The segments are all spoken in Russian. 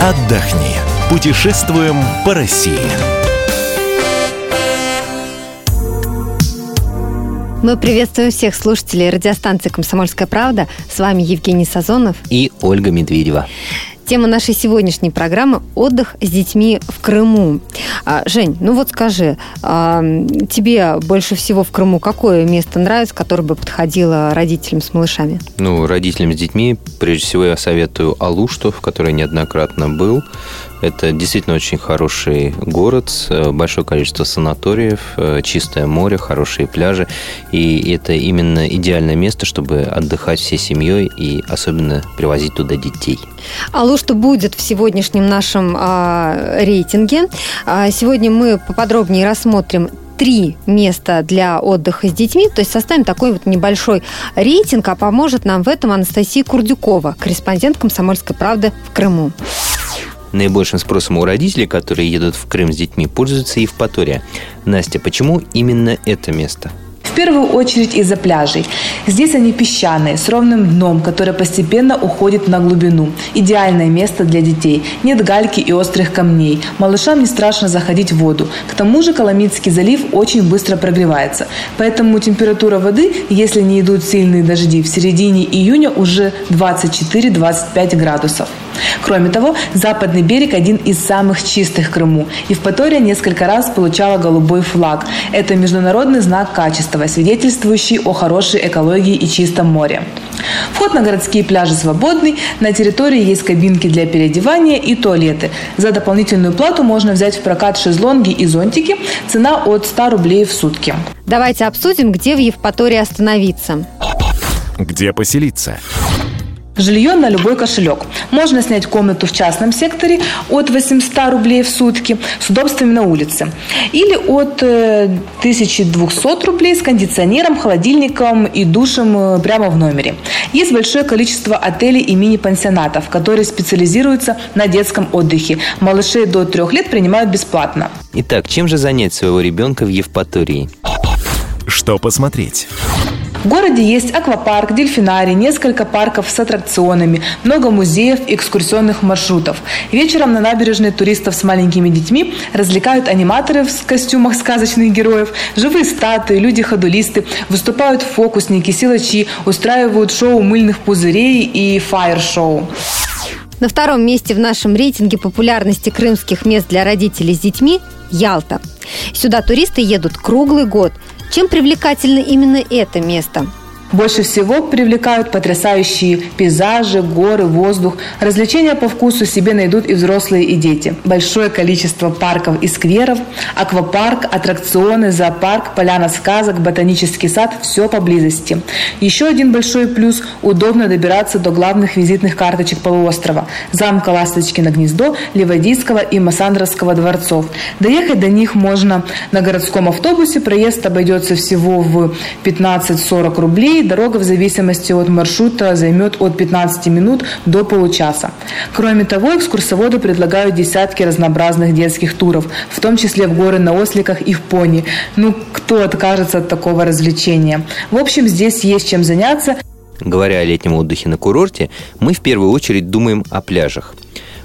отдохни. Путешествуем по России. Мы приветствуем всех слушателей радиостанции «Комсомольская правда». С вами Евгений Сазонов и Ольга Медведева. Тема нашей сегодняшней программы – отдых с детьми в Крыму. А, Жень, ну вот скажи, а, тебе больше всего в Крыму какое место нравится, которое бы подходило родителям с малышами? Ну, родителям с детьми, прежде всего, я советую Алушту, в которой неоднократно был. Это действительно очень хороший город, э, большое количество санаториев, э, чистое море, хорошие пляжи. И это именно идеальное место, чтобы отдыхать всей семьей и особенно привозить туда детей. Что будет в сегодняшнем нашем а, рейтинге. А, сегодня мы поподробнее рассмотрим три места для отдыха с детьми, то есть составим такой вот небольшой рейтинг, а поможет нам в этом Анастасия Курдюкова, корреспондент «Комсомольской правды» в Крыму. Наибольшим спросом у родителей, которые едут в Крым с детьми, пользуется Евпатория. Настя, почему именно это место? Первую очередь из-за пляжей. Здесь они песчаные, с ровным дном, которое постепенно уходит на глубину. Идеальное место для детей. Нет гальки и острых камней. Малышам не страшно заходить в воду. К тому же Коломитский залив очень быстро прогревается. Поэтому температура воды, если не идут сильные дожди, в середине июня уже 24-25 градусов. Кроме того, западный берег один из самых чистых в Крыму. Евпатория несколько раз получала голубой флаг. Это международный знак качества, свидетельствующий о хорошей экологии и чистом море. Вход на городские пляжи свободный. На территории есть кабинки для переодевания и туалеты. За дополнительную плату можно взять в прокат шезлонги и зонтики. Цена от 100 рублей в сутки. Давайте обсудим, где в Евпатории остановиться. Где поселиться? Жилье на любой кошелек. Можно снять комнату в частном секторе от 800 рублей в сутки с удобствами на улице. Или от 1200 э, рублей с кондиционером, холодильником и душем э, прямо в номере. Есть большое количество отелей и мини-пансионатов, которые специализируются на детском отдыхе. Малышей до трех лет принимают бесплатно. Итак, чем же занять своего ребенка в Евпатории? Что посмотреть? В городе есть аквапарк, дельфинарий, несколько парков с аттракционами, много музеев и экскурсионных маршрутов. Вечером на набережной туристов с маленькими детьми развлекают аниматоры в костюмах сказочных героев, живые статуи, люди-ходулисты, выступают фокусники, силачи, устраивают шоу мыльных пузырей и фаер-шоу. На втором месте в нашем рейтинге популярности крымских мест для родителей с детьми – Ялта. Сюда туристы едут круглый год – чем привлекательно именно это место? Больше всего привлекают потрясающие пейзажи, горы, воздух. Развлечения по вкусу себе найдут и взрослые, и дети. Большое количество парков и скверов, аквапарк, аттракционы, зоопарк, поляна сказок, ботанический сад – все поблизости. Еще один большой плюс – удобно добираться до главных визитных карточек полуострова – замка Ласточкино гнездо, Ливадийского и Массандровского дворцов. Доехать до них можно на городском автобусе, проезд обойдется всего в 15-40 рублей, дорога в зависимости от маршрута займет от 15 минут до получаса. Кроме того, экскурсоводы предлагают десятки разнообразных детских туров, в том числе в горы на осликах и в пони. Ну, кто откажется от такого развлечения? В общем, здесь есть чем заняться. Говоря о летнем отдыхе на курорте, мы в первую очередь думаем о пляжах.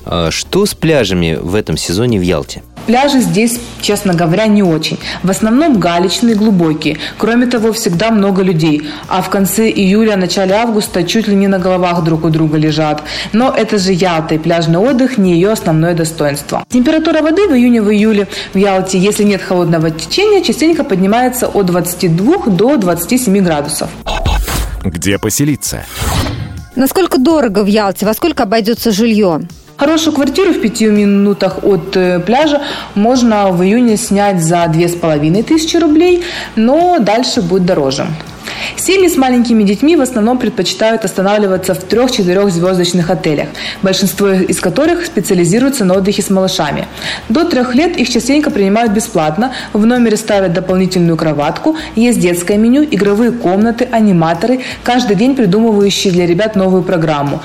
А что с пляжами в этом сезоне в Ялте? Пляжи здесь, честно говоря, не очень. В основном галечные, глубокие. Кроме того, всегда много людей. А в конце июля, начале августа чуть ли не на головах друг у друга лежат. Но это же Ялта, и пляжный отдых не ее основное достоинство. Температура воды в июне, в июле в Ялте, если нет холодного течения, частенько поднимается от 22 до 27 градусов. Где поселиться? Насколько дорого в Ялте? Во сколько обойдется жилье? Хорошую квартиру в пяти минутах от э, пляжа можно в июне снять за две с половиной тысячи рублей, но дальше будет дороже. Семьи с маленькими детьми в основном предпочитают останавливаться в трех-четырех звездочных отелях, большинство из которых специализируются на отдыхе с малышами. До трех лет их частенько принимают бесплатно, в номере ставят дополнительную кроватку, есть детское меню, игровые комнаты, аниматоры, каждый день придумывающие для ребят новую программу.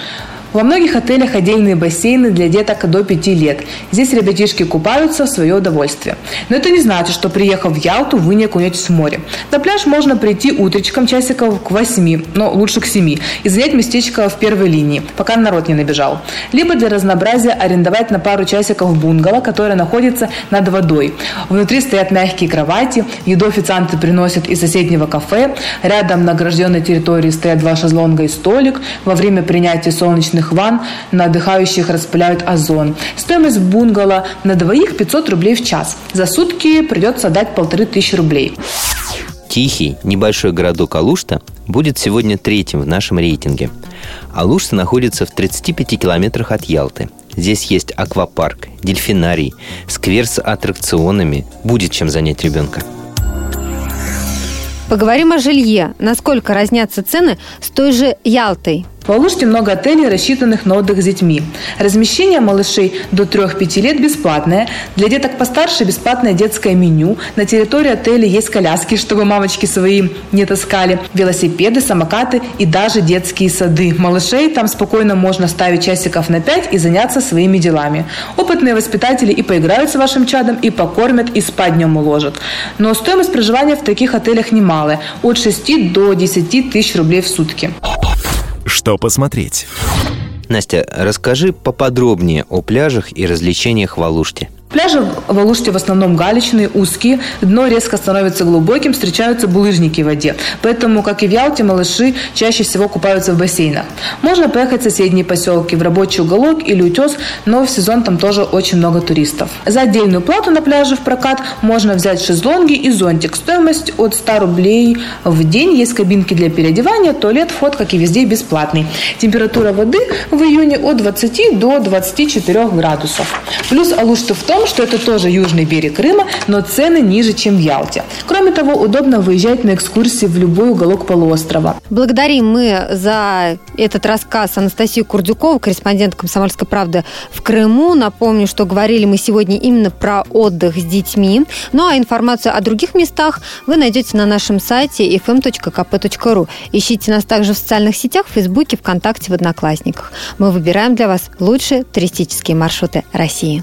Во многих отелях отдельные бассейны для деток до 5 лет. Здесь ребятишки купаются в свое удовольствие. Но это не значит, что приехав в Ялту, вы не окунетесь в море. На пляж можно прийти утречком часиков к 8, но лучше к 7, и занять местечко в первой линии, пока народ не набежал. Либо для разнообразия арендовать на пару часиков бунгало, которое находится над водой. Внутри стоят мягкие кровати, еду официанты приносят из соседнего кафе, рядом на огражденной территории стоят два шезлонга и столик. Во время принятия солнечных ванн на отдыхающих распыляют озон. Стоимость бунгало на двоих 500 рублей в час. За сутки придется дать полторы тысячи рублей. Тихий, небольшой городок Алушта будет сегодня третьим в нашем рейтинге. Алушта находится в 35 километрах от Ялты. Здесь есть аквапарк, дельфинарий, сквер с аттракционами. Будет чем занять ребенка. Поговорим о жилье. Насколько разнятся цены с той же Ялтой? В Алуште много отелей, рассчитанных на отдых с детьми. Размещение малышей до 3-5 лет бесплатное. Для деток постарше бесплатное детское меню. На территории отеля есть коляски, чтобы мамочки свои не таскали. Велосипеды, самокаты и даже детские сады. Малышей там спокойно можно ставить часиков на 5 и заняться своими делами. Опытные воспитатели и поиграют с вашим чадом, и покормят, и спать днем уложат. Но стоимость проживания в таких отелях немалая. От 6 до 10 тысяч рублей в сутки. Что посмотреть? Настя, расскажи поподробнее о пляжах и развлечениях в Алуште. Пляжи в Алуште в основном галечные, узкие, дно резко становится глубоким, встречаются булыжники в воде. Поэтому, как и в Ялте, малыши чаще всего купаются в бассейнах. Можно поехать в соседние поселки, в рабочий уголок или утес, но в сезон там тоже очень много туристов. За отдельную плату на пляже в прокат можно взять шезлонги и зонтик. Стоимость от 100 рублей в день. Есть кабинки для переодевания, туалет, вход, как и везде, бесплатный. Температура воды в июне от 20 до 24 градусов. Плюс Алушта в том, что это тоже южный берег Крыма, но цены ниже, чем в Ялте. Кроме того, удобно выезжать на экскурсии в любой уголок полуострова. Благодарим мы за этот рассказ Анастасию Курдюкову, корреспондент «Комсомольской правды» в Крыму. Напомню, что говорили мы сегодня именно про отдых с детьми. Ну а информацию о других местах вы найдете на нашем сайте fm.kp.ru. Ищите нас также в социальных сетях, в Фейсбуке, ВКонтакте, в Одноклассниках. Мы выбираем для вас лучшие туристические маршруты России.